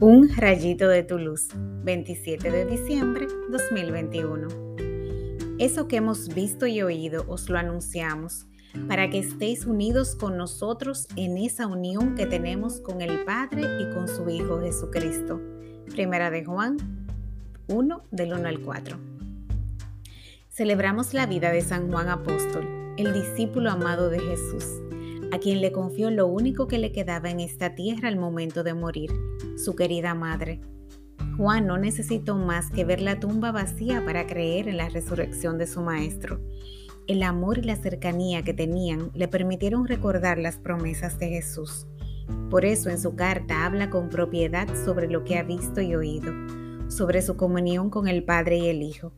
Un rayito de tu luz, 27 de diciembre 2021. Eso que hemos visto y oído os lo anunciamos, para que estéis unidos con nosotros en esa unión que tenemos con el Padre y con su Hijo Jesucristo. Primera de Juan 1 del 1 al 4. Celebramos la vida de San Juan Apóstol, el discípulo amado de Jesús a quien le confió lo único que le quedaba en esta tierra al momento de morir, su querida madre. Juan no necesitó más que ver la tumba vacía para creer en la resurrección de su maestro. El amor y la cercanía que tenían le permitieron recordar las promesas de Jesús. Por eso en su carta habla con propiedad sobre lo que ha visto y oído, sobre su comunión con el Padre y el Hijo.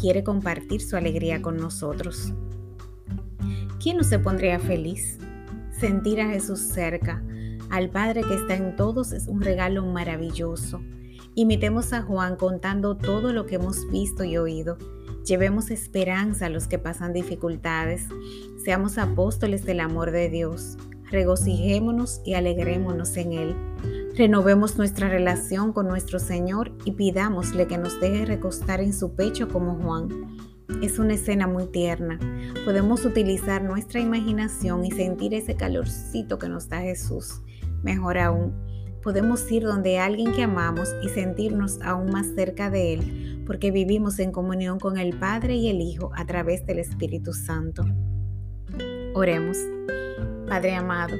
Quiere compartir su alegría con nosotros. ¿Quién no se pondría feliz Sentir a Jesús cerca, al Padre que está en todos, es un regalo maravilloso. Imitemos a Juan contando todo lo que hemos visto y oído. Llevemos esperanza a los que pasan dificultades. Seamos apóstoles del amor de Dios. Regocijémonos y alegrémonos en Él. Renovemos nuestra relación con nuestro Señor y pidámosle que nos deje recostar en su pecho como Juan es una escena muy tierna. Podemos utilizar nuestra imaginación y sentir ese calorcito que nos da Jesús. Mejor aún, podemos ir donde alguien que amamos y sentirnos aún más cerca de Él, porque vivimos en comunión con el Padre y el Hijo a través del Espíritu Santo. Oremos. Padre amado,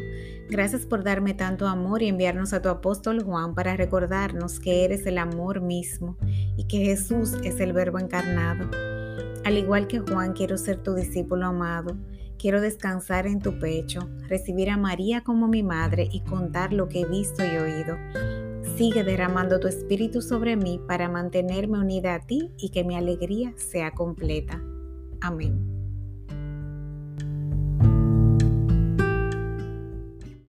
gracias por darme tanto amor y enviarnos a tu apóstol Juan para recordarnos que eres el amor mismo y que Jesús es el Verbo encarnado. Al igual que Juan, quiero ser tu discípulo amado. Quiero descansar en tu pecho, recibir a María como mi madre y contar lo que he visto y oído. Sigue derramando tu espíritu sobre mí para mantenerme unida a ti y que mi alegría sea completa. Amén.